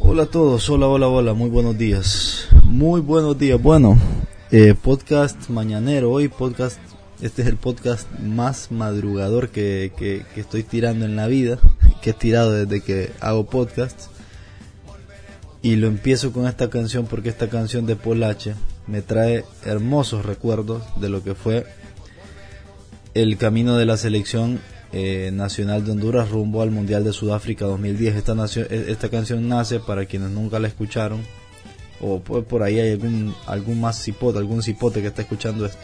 Hola a todos, hola, hola, hola, muy buenos días. Muy buenos días. Bueno, eh, podcast mañanero hoy, podcast, este es el podcast más madrugador que, que, que estoy tirando en la vida, que he tirado desde que hago podcast. Y lo empiezo con esta canción porque esta canción de Polache me trae hermosos recuerdos de lo que fue el camino de la selección eh, nacional de Honduras rumbo al Mundial de Sudáfrica 2010. Esta, e, esta canción nace, para quienes nunca la escucharon, o por, por ahí hay algún, algún más cipote, algún cipote que está escuchando esto.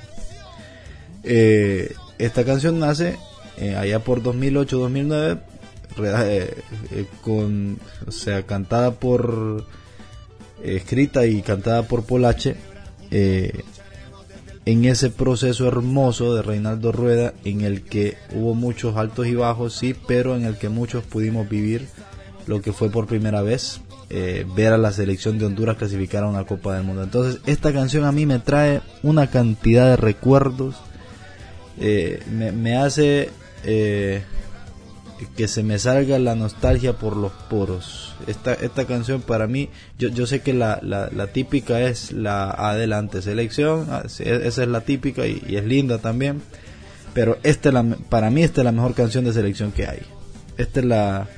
Eh, esta canción nace eh, allá por 2008-2009, eh, eh, con, o sea, cantada por, escrita y cantada por Polache. En ese proceso hermoso de Reinaldo Rueda en el que hubo muchos altos y bajos, sí, pero en el que muchos pudimos vivir lo que fue por primera vez eh, ver a la selección de Honduras clasificar a una Copa del Mundo. Entonces esta canción a mí me trae una cantidad de recuerdos, eh, me, me, hace eh, que se me salga la nostalgia por los poros. Esta, esta canción para mí, yo, yo sé que la, la, la típica es la adelante selección, ah, esa es la típica y, y es linda también, pero esta es la, para mí esta es la mejor canción de selección que hay. Esta es la,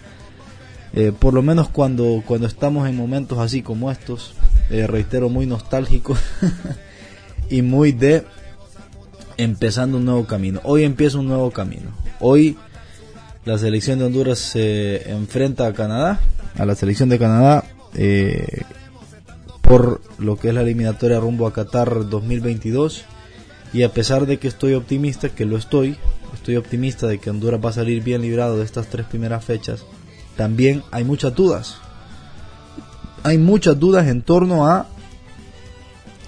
eh, por lo menos cuando, cuando estamos en momentos así como estos, eh, reitero, muy nostálgicos y muy de empezando un nuevo camino. Hoy empieza un nuevo camino. Hoy la selección de Honduras se enfrenta a Canadá, a la selección de Canadá, eh, por lo que es la eliminatoria rumbo a Qatar 2022. Y a pesar de que estoy optimista, que lo estoy, estoy optimista de que Honduras va a salir bien librado de estas tres primeras fechas, también hay muchas dudas. Hay muchas dudas en torno a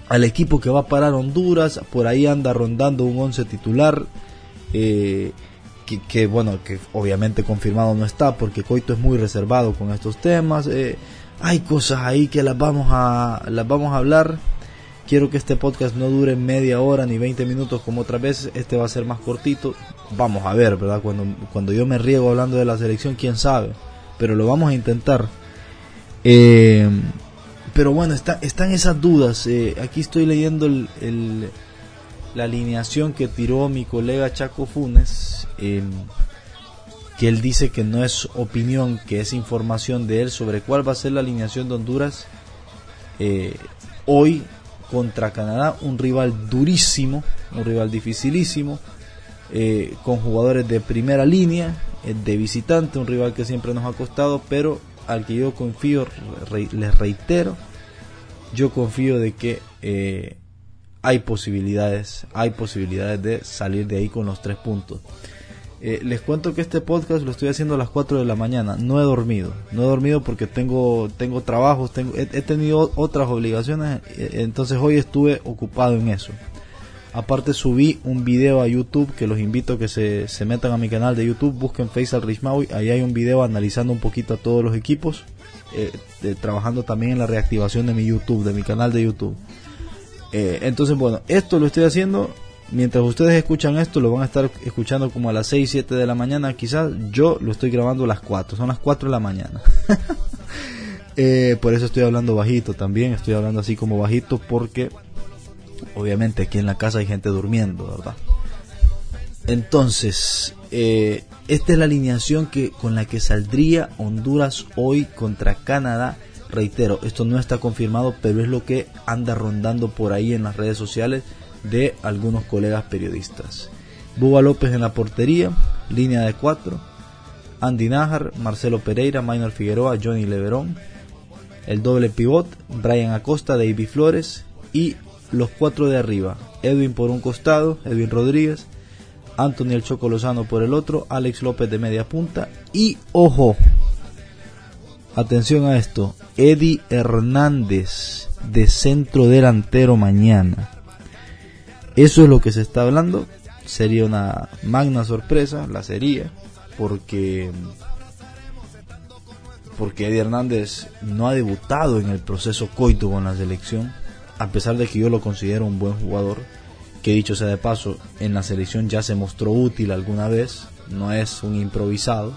al equipo que va a parar Honduras, por ahí anda rondando un 11 titular. Eh, que, bueno, que obviamente confirmado no está porque Coito es muy reservado con estos temas. Eh, hay cosas ahí que las vamos a las vamos a hablar. Quiero que este podcast no dure media hora ni 20 minutos como otras veces. Este va a ser más cortito. Vamos a ver, ¿verdad? Cuando, cuando yo me riego hablando de la selección, quién sabe. Pero lo vamos a intentar. Eh, pero bueno, está, están esas dudas. Eh, aquí estoy leyendo el, el la alineación que tiró mi colega Chaco Funes, eh, que él dice que no es opinión, que es información de él sobre cuál va a ser la alineación de Honduras eh, hoy contra Canadá, un rival durísimo, un rival dificilísimo, eh, con jugadores de primera línea, eh, de visitante, un rival que siempre nos ha costado, pero al que yo confío, les reitero, yo confío de que hay posibilidades, hay posibilidades de salir de ahí con los tres puntos. Eh, les cuento que este podcast lo estoy haciendo a las 4 de la mañana. No he dormido. No he dormido porque tengo, tengo trabajos, tengo, he, tenido otras obligaciones. Eh, entonces hoy estuve ocupado en eso. Aparte subí un video a YouTube que los invito a que se, se metan a mi canal de YouTube. Busquen Faisal Rishmawi. Ahí hay un video analizando un poquito a todos los equipos. Eh, trabajando también en la reactivación de mi YouTube, de mi canal de YouTube. Eh, entonces, bueno, esto lo estoy haciendo. Mientras ustedes escuchan esto, lo van a estar escuchando como a las 6, 7 de la mañana. Quizás yo lo estoy grabando a las 4. Son las 4 de la mañana. eh, por eso estoy hablando bajito también. Estoy hablando así como bajito porque obviamente aquí en la casa hay gente durmiendo, ¿verdad? Entonces, eh, esta es la alineación que con la que saldría Honduras hoy contra Canadá reitero, esto no está confirmado, pero es lo que anda rondando por ahí en las redes sociales de algunos colegas periodistas. Buba López en la portería, línea de cuatro, Andy Najar, Marcelo Pereira, Maynor Figueroa, Johnny Leverón, el doble pivot, Brian Acosta, David Flores. Y los cuatro de arriba, Edwin por un costado, Edwin Rodríguez, Anthony El Choco Lozano por el otro, Alex López de media punta. Y ojo, atención a esto, Eddie Hernández de centro delantero mañana. Eso es lo que se está hablando. Sería una magna sorpresa, la sería, porque porque Eddie Hernández no ha debutado en el proceso coito con la selección, a pesar de que yo lo considero un buen jugador, que dicho sea de paso, en la selección ya se mostró útil alguna vez, no es un improvisado,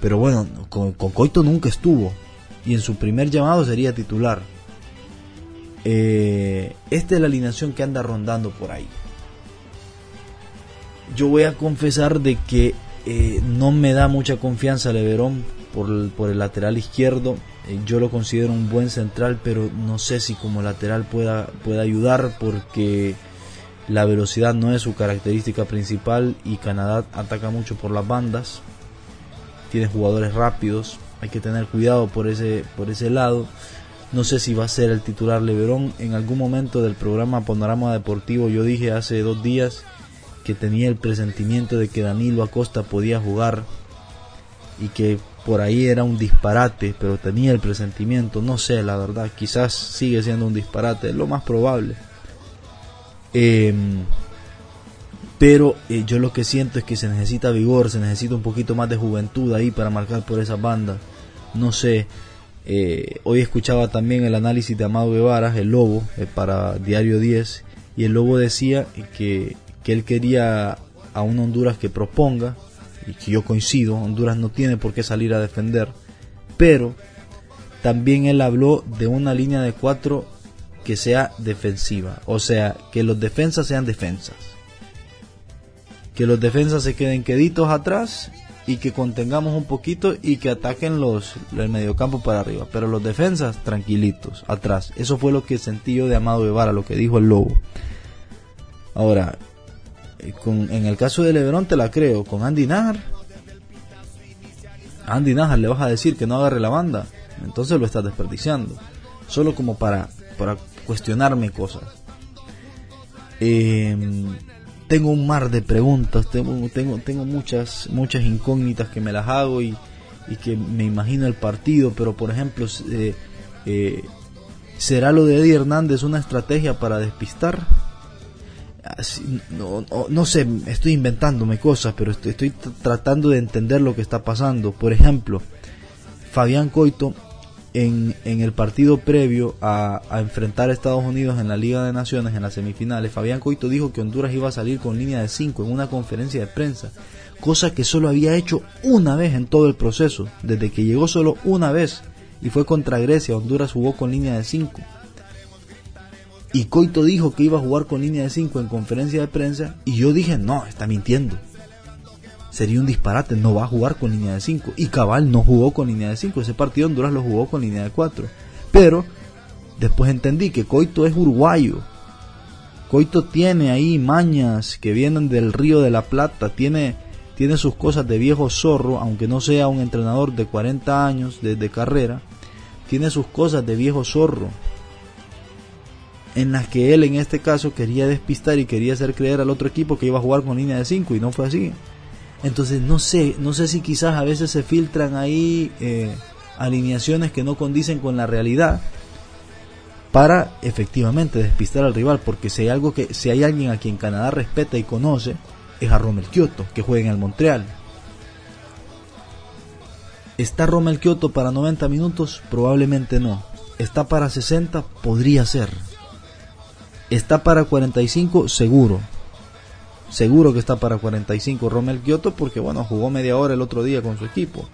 pero bueno, con, con Coito nunca estuvo, y en su primer llamado sería titular. Eh, esta es la alineación que anda rondando por ahí. Yo voy a confesar de que eh, no me da mucha confianza Leverón por el, por el lateral izquierdo. Eh, yo lo considero un buen central, pero no sé si como lateral pueda, pueda ayudar porque la velocidad no es su característica principal y Canadá ataca mucho por las bandas. Tiene jugadores rápidos, hay que tener cuidado por ese, por ese lado. No sé si va a ser el titular Leverón. En algún momento del programa Panorama Deportivo yo dije hace dos días que tenía el presentimiento de que Danilo Acosta podía jugar y que por ahí era un disparate, pero tenía el presentimiento, no sé, la verdad, quizás sigue siendo un disparate, es lo más probable. Em, pero eh, yo lo que siento es que se necesita vigor, se necesita un poquito más de juventud ahí para marcar por esa banda. No sé, eh, hoy escuchaba también el análisis de Amado Guevara, el Lobo, eh, para Diario 10, y el Lobo decía que, que él quería a un Honduras que proponga, y que yo coincido, Honduras no tiene por qué salir a defender, pero también él habló de una línea de cuatro que sea defensiva, o sea, que los defensas sean defensas, que los defensas se queden queditos atrás y que contengamos un poquito y que ataquen los el mediocampo para arriba, pero los defensas tranquilitos atrás. Eso fue lo que sentí yo de Amado Guevara, lo que dijo el Lobo. Ahora, eh, con, en el caso de Lebron te la creo, con Andy Najar, Andy Najar le vas a decir que no agarre la banda, entonces lo estás desperdiciando, solo como para, para cuestionarme cosas. Eh, tengo un mar de preguntas, tengo, tengo, tengo muchas, muchas incógnitas que me las hago y, que me imagino el partido, pero por ejemplo, eh, eh, ¿será lo de Eddie Hernández una estrategia para despistar? no, no, sé, estoy inventándome cosas, pero estoy, estoy tratando de entender lo que está pasando. Por ejemplo, Fabián Coito en, el partido previo a, enfrentar a Estados Unidos en la Liga de Naciones en las semifinales, Fabián Coito dijo que Honduras iba a salir con línea de 5 en una conferencia de prensa, cosa que solo había hecho una vez en todo el proceso, desde que llegó solo una vez y fue contra Grecia, Honduras jugó con línea de 5. Y Coito dijo que iba a jugar con línea de 5 en conferencia de prensa y yo dije, no, está mintiendo sería un disparate, no va a jugar con línea de 5. Y Cabal no jugó con línea de 5, ese partido Honduras lo jugó con línea de 4. Pero después entendí que Coito es uruguayo. Coito tiene ahí mañas que vienen del río de la Plata, tiene, tiene sus cosas de viejo zorro, aunque no sea un entrenador de 40 años de, carrera, tiene sus cosas de viejo zorro en las que él en este caso quería despistar y quería hacer creer al otro equipo que iba a jugar con línea de 5 y no fue así. Entonces no sé, no sé si quizás a veces se filtran ahí eh, alineaciones que no condicen con la realidad para efectivamente despistar al rival, porque si hay algo que, si hay alguien a quien Canadá respeta y conoce, es a Romel Kioto, que juega en el Montreal. ¿Está Romel Kioto para 90 minutos? Probablemente no. ¿Está para 60? Podría ser. ¿Está para 45? Seguro seguro que está para 45 Romel Kioto porque bueno, jugó media hora el otro día con su equipo.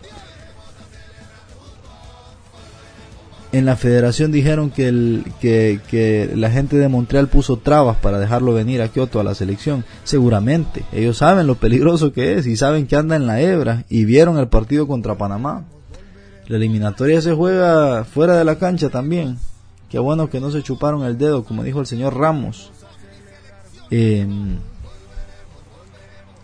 En la federación dijeron que, el, que, la gente de Montreal puso trabas para dejarlo venir a Kioto a la selección. Seguramente, ellos saben lo peligroso que es y saben que anda en la hebra y vieron el partido contra Panamá. La eliminatoria se juega fuera de la cancha también. Qué bueno que no se chuparon el dedo, como dijo el señor Ramos. Eh,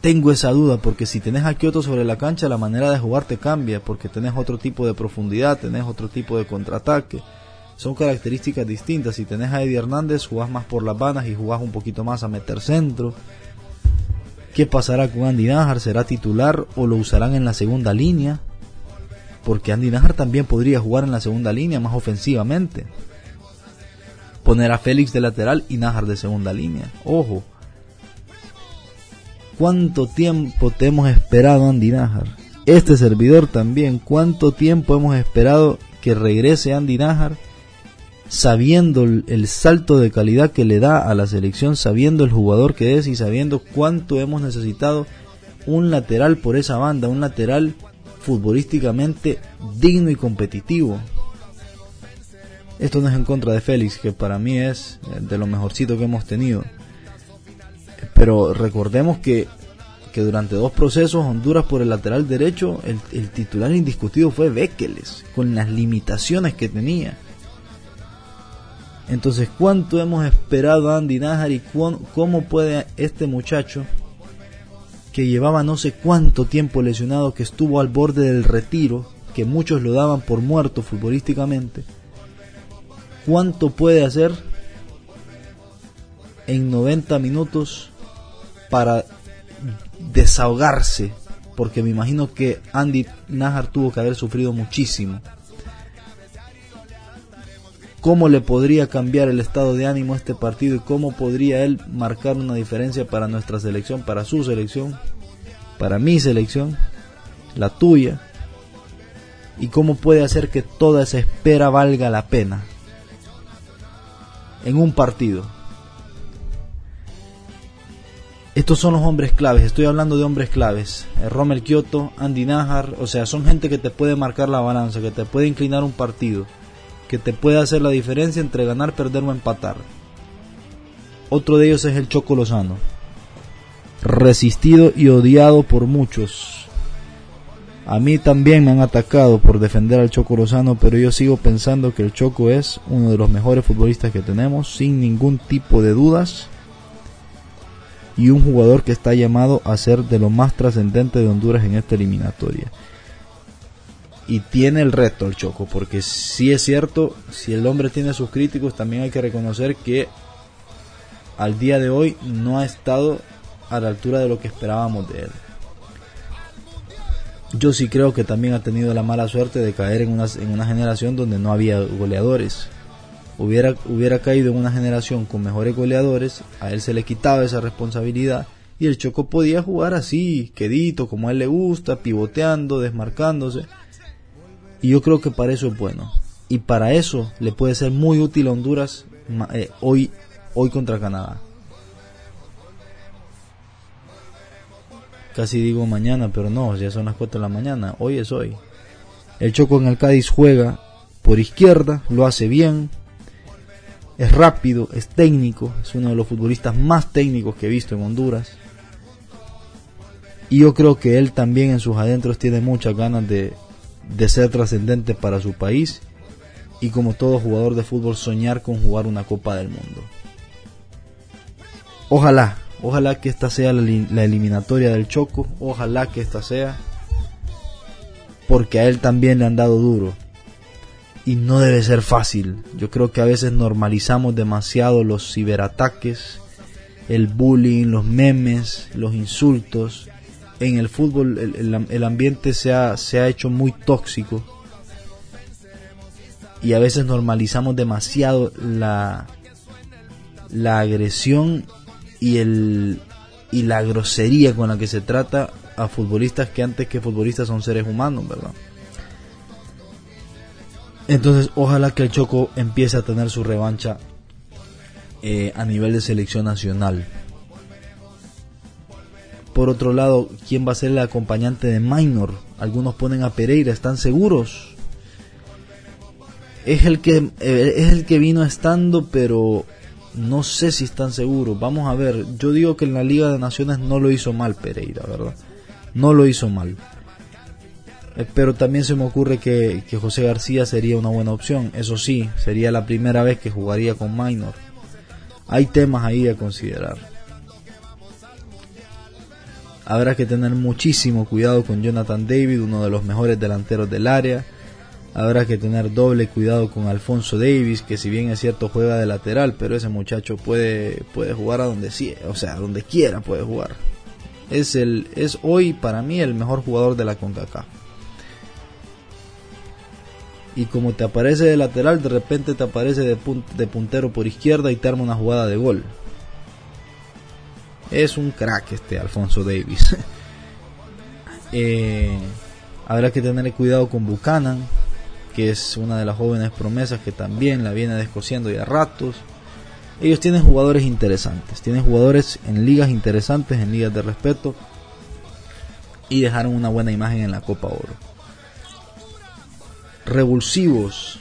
tengo esa duda porque si tenés a Kioto sobre la cancha la manera de jugar te cambia porque tenés otro tipo de profundidad, tenés otro tipo de contraataque. Son características distintas. Si tenés a Eddie Hernández jugás más por las vanas y jugás un poquito más a meter centro. ¿Qué pasará con Andy Najar? ¿Será titular o lo usarán en la segunda línea? Porque Andy Najar también podría jugar en la segunda línea más ofensivamente. Poner a Félix de lateral y Najar de segunda línea. Ojo, cuánto tiempo te hemos esperado Andy Najar. Este servidor también, cuánto tiempo hemos esperado que regrese Andy Najar sabiendo el salto de calidad que le da a la selección, sabiendo el jugador que es y sabiendo cuánto hemos necesitado un lateral por esa banda, un lateral futbolísticamente digno y competitivo. Esto no es en contra de Félix, que para mí es de lo mejorcito que hemos tenido. Pero recordemos que, que durante dos procesos Honduras por el lateral derecho, el, titular indiscutido fue Bekeles, con las limitaciones que tenía. Entonces, ¿cuánto hemos esperado a Andy Najar y cómo puede este muchacho, que llevaba no sé cuánto tiempo lesionado, que estuvo al borde del retiro, que muchos lo daban por muerto futbolísticamente, cuánto puede hacer en 90 minutos para desahogarse, porque me imagino que Andy Najar tuvo que haber sufrido muchísimo. ¿Cómo le podría cambiar el estado de ánimo a este partido y cómo podría él marcar una diferencia para nuestra selección, para su selección, para mi selección, la tuya? ¿Y cómo puede hacer que toda esa espera valga la pena? en un partido. Estos son los hombres claves, estoy hablando de hombres claves. Eh, Rommel Kioto, Andy Najar, o sea, son gente que te puede marcar la balanza, que te puede inclinar un partido, que te puede hacer la diferencia entre ganar, perder o empatar. Otro de ellos es el Choco Lozano, resistido y odiado por muchos, a mí también me han atacado por defender al Choco Lozano, pero yo sigo pensando que el Choco es uno de los mejores futbolistas que tenemos, sin ningún tipo de dudas. Y un jugador que está llamado a ser de lo más trascendente de Honduras en esta eliminatoria. Y tiene el reto el Choco, porque si es cierto, si el hombre tiene sus críticos, también hay que reconocer que al día de hoy no ha estado a la altura de lo que esperábamos de él yo sí creo que también ha tenido la mala suerte de caer en una, en una generación donde no había goleadores. Hubiera, hubiera caído en una generación con mejores goleadores, a él se le quitaba esa responsabilidad y el Choco podía jugar así, quedito, como a él le gusta, pivoteando, desmarcándose. Y yo creo que para eso es bueno. Y para eso le puede ser muy útil a Honduras eh, hoy, hoy contra Canadá. Casi digo mañana, pero no, ya son las 4 de la mañana. Hoy es hoy. El Choco en el Cádiz juega por izquierda, lo hace bien. Es rápido, es técnico, es uno de los futbolistas más técnicos que he visto en Honduras. Y yo creo que él también en sus adentros tiene muchas ganas de, de ser trascendente para su país y como todo jugador de fútbol soñar con jugar una Copa del Mundo. Ojalá, Ojalá que esta sea la, eliminatoria del Choco. Ojalá que esta sea. Porque a él también le han dado duro. Y no debe ser fácil. Yo creo que a veces normalizamos demasiado los ciberataques, el bullying, los memes, los insultos. En el fútbol el, ambiente se ha, se ha hecho muy tóxico. Y a veces normalizamos demasiado la, la agresión y el y la grosería con la que se trata a futbolistas que antes que futbolistas son seres humanos, ¿verdad? Entonces, ojalá que el Choco empiece a tener su revancha eh, a nivel de selección nacional. Por otro lado, ¿quién va a ser el acompañante de Minor? Algunos ponen a Pereira, ¿están seguros? Es el que, eh, es el que vino estando, pero no sé si están seguros. Vamos a ver. Yo digo que en la Liga de Naciones no lo hizo mal Pereira, ¿verdad? No lo hizo mal. Eh, pero también se me ocurre que, que, José García sería una buena opción. Eso sí, sería la primera vez que jugaría con Minor. Hay temas ahí a considerar. Habrá que tener muchísimo cuidado con Jonathan David, uno de los mejores delanteros del área Habrá que tener doble cuidado con Alfonso Davis, que si bien es cierto juega de lateral, pero ese muchacho puede, puede jugar a donde o sea, donde quiera puede jugar. Es, el, es hoy para mí el mejor jugador de la CONCACAF. Y como te aparece de lateral, de repente te aparece de, de puntero por izquierda y te arma una jugada de gol. Es un crack este Alfonso Davis. eh, habrá que tener cuidado con Buchanan que es una de las jóvenes promesas que también la viene descosiendo ya ratos. Ellos tienen jugadores interesantes, tienen jugadores en ligas interesantes, en ligas de respeto y dejaron una buena imagen en la Copa Oro. Revulsivos.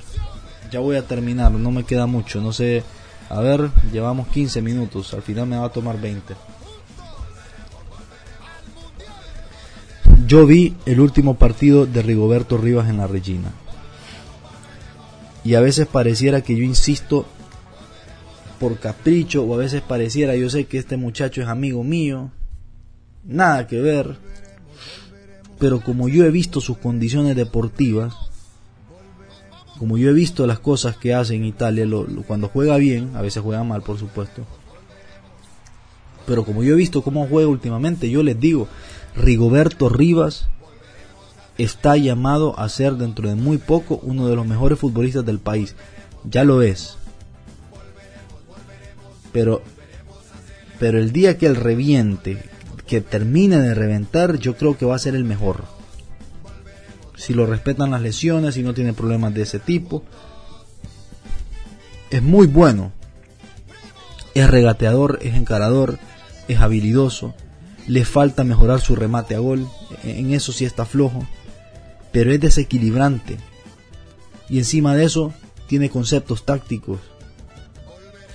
ya voy a terminar, no me queda mucho, no sé, a ver, llevamos 15 minutos, al final me va a tomar 20. Yo vi el último partido de Rigoberto Rivas en la Regina. Y a veces pareciera que yo insisto por capricho o a veces pareciera, yo sé que este muchacho es amigo mío, nada que ver, pero como yo he visto sus condiciones deportivas, como yo he visto las cosas que hace en Italia, cuando juega bien, a veces juega mal por supuesto, pero como yo he visto cómo juega últimamente, yo les digo, Rigoberto Rivas está llamado a ser dentro de muy poco uno de los mejores futbolistas del país, ya lo es, pero, pero el día que él reviente, que termine de reventar, yo creo que va a ser el mejor. Si lo respetan las lesiones, si no tiene problemas de ese tipo. Es muy bueno. Es regateador, es encarador, es habilidoso. Le falta mejorar su remate a gol. En eso sí está flojo. Pero es desequilibrante. Y encima de eso tiene conceptos tácticos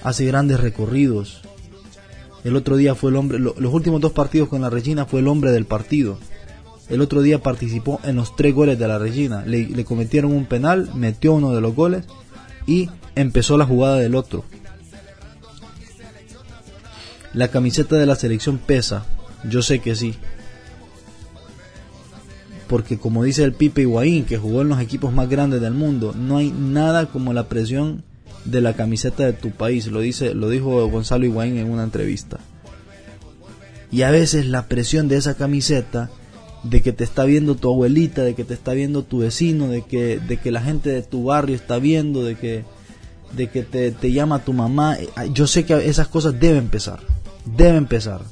hace grandes recorridos. El otro día fue el hombre, los últimos dos partidos con la Regina fue el hombre del partido. El otro día participó en los tres goles de la Regina. Le, cometieron un penal, metió uno de los goles y empezó la jugada del otro. La camiseta de la selección pesa, yo sé que sí. Porque como dice el Pipe Higuaín, que jugó en los equipos más grandes del mundo, no hay nada como la presión de la camiseta de tu país, lo dice, lo dijo Gonzalo Higuaín en una entrevista. Y a veces la presión de esa camiseta, de que te está viendo tu abuelita, de que te está viendo tu vecino, de que, de que la gente de tu barrio está viendo, de que, de que te, te llama tu mamá, eh, yo sé que esas cosas deben empezar, deben empezar.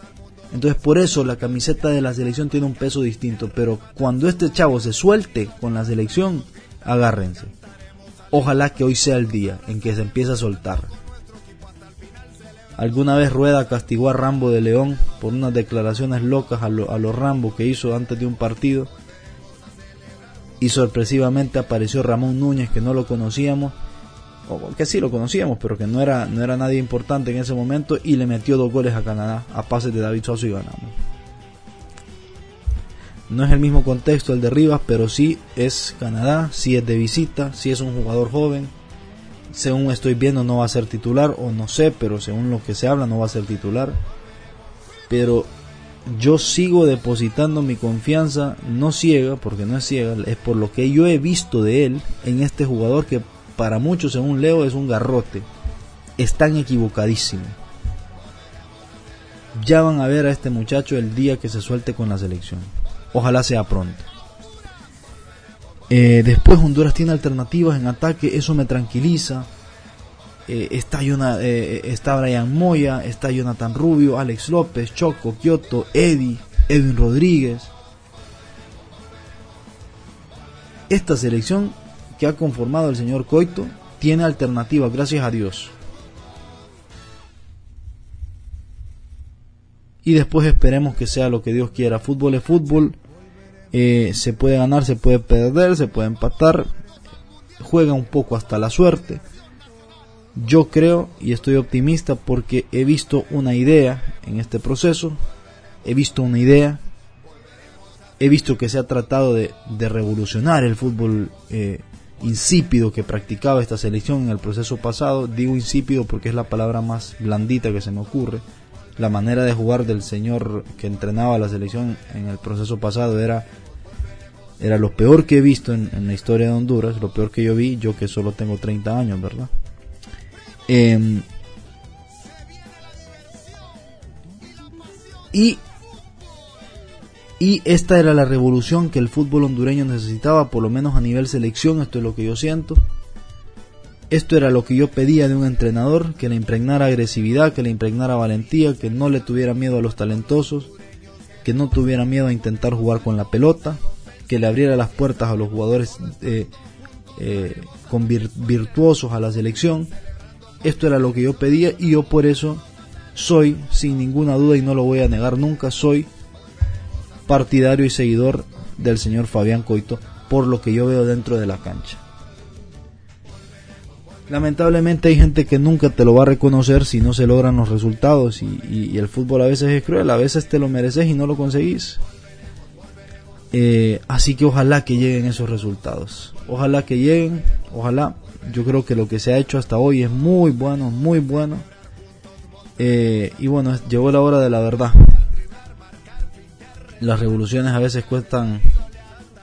Entonces por eso la camiseta de la selección tiene un peso distinto, pero cuando este chavo se suelte con la selección, agárrense. Ojalá que hoy sea el día en que se empiece a soltar. Alguna vez Rueda castigó a Rambo de León por unas declaraciones locas a, los Rambo que hizo antes de un partido. Y sorpresivamente apareció Ramón Núñez, que no lo conocíamos, o que sí lo conocíamos, pero que no era, no era nadie importante en ese momento, y le metió dos goles a Canadá a pases de David Soso y ganamos. No es el mismo contexto el de Rivas, pero sí es Canadá, sí es de visita, sí es un jugador joven. Según estoy viendo no va a ser titular, o no sé, pero según lo que se habla no va a ser titular. Pero yo sigo depositando mi confianza, no ciega, porque no es ciega, es por lo que yo he visto de él en este jugador que para muchos, según Leo, es un garrote. Están equivocadísimos. Ya van a ver a este muchacho el día que se suelte con la selección. Ojalá sea pronto. Eh, después Honduras tiene alternativas en ataque, eso me tranquiliza. Eh, está, eh, está Brian Moya, está Jonathan Rubio, Alex López, Choco, Kioto, Eddie, Edwin Rodríguez. Esta selección que ha conformado el señor Coito tiene alternativas, gracias a Dios. Y después esperemos que sea lo que Dios quiera. Fútbol es fútbol eh, se puede ganar, se puede perder, se puede empatar, juega un poco hasta la suerte. Yo creo y estoy optimista porque he visto una idea en este proceso, he visto una idea, he visto que se ha tratado de, revolucionar el fútbol eh, insípido que practicaba esta selección en el proceso pasado. Digo insípido porque es la palabra más blandita que se me ocurre. La manera de jugar del señor que entrenaba la selección en el proceso pasado era era lo peor que he visto en, la historia de Honduras, lo peor que yo vi, yo que solo tengo 30 años, ¿verdad? Em, y, y esta era la revolución que el fútbol hondureño necesitaba, por lo menos a nivel selección, esto es lo que yo siento. Esto era lo que yo pedía de un entrenador, que le impregnara agresividad, que le impregnara valentía, que no le tuviera miedo a los talentosos, que no tuviera miedo a intentar jugar con la pelota, que le abriera las puertas a los jugadores eh, eh, con virtuosos a la selección. Esto era lo que yo pedía y yo por eso soy, sin ninguna duda y no lo voy a negar nunca, soy partidario y seguidor del señor Fabián Coito por lo que yo veo dentro de la cancha. lamentablemente hay gente que nunca te lo va a reconocer si no se logran los resultados y, el fútbol a veces es cruel, a veces te lo mereces y no lo conseguís. Eh, así que ojalá que lleguen esos resultados, ojalá que lleguen, ojalá. Yo creo que lo que se ha hecho hasta hoy es muy bueno, muy bueno. Eh, y bueno, llegó la hora de la verdad. Las revoluciones a veces cuestan,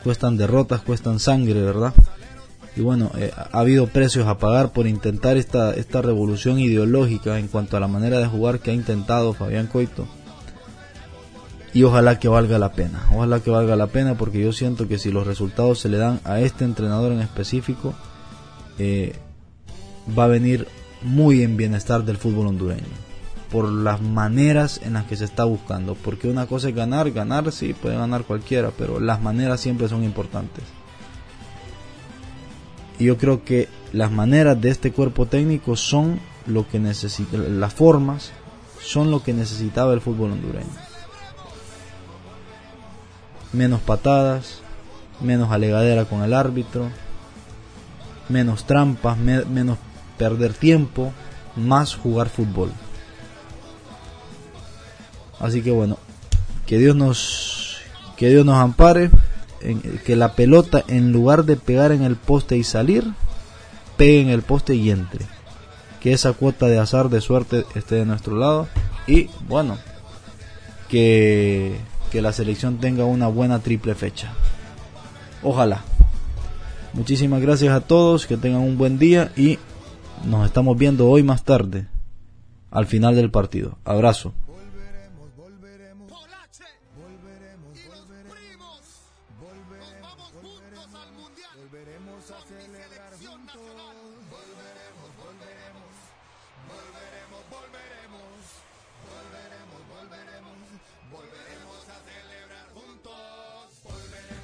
cuestan derrotas, cuestan sangre, ¿verdad? y bueno, eh, ha habido precios a pagar por intentar esta, esta revolución ideológica en cuanto a la manera de jugar que ha intentado Fabián Coito. Y ojalá que valga la pena, ojalá que valga la pena porque yo siento que si los resultados se le dan a este entrenador en específico, eh, va a venir muy en bienestar del fútbol hondureño por las maneras en las que se está buscando. Porque una cosa es ganar, ganar sí, puede ganar cualquiera, pero las maneras siempre son importantes. Y yo creo que las maneras de este cuerpo técnico son lo que necesita, las formas son lo que necesitaba el fútbol hondureño. Menos patadas, menos alegadera con el árbitro, menos trampas, menos perder tiempo, más jugar fútbol. Así que bueno, que Dios nos que Dios nos ampare que la pelota en lugar de pegar en el poste y salir, pegue en el poste y entre. Que esa cuota de azar, de suerte esté de nuestro lado. Y bueno, que, que la selección tenga una buena triple fecha. Ojalá. Muchísimas gracias a todos. Que tengan un buen día. Y nos estamos viendo hoy más tarde. Al final del partido. Abrazo. Volveremos, volveremos. Volveremos y nos primos. Volveremos. Nos juntos al Mundial. Volveremos a la selección nacional. Volveremos, volveremos. Volveremos, volveremos. Volveremos, volveremos. Volveremos a celebrar juntos. Volveremos.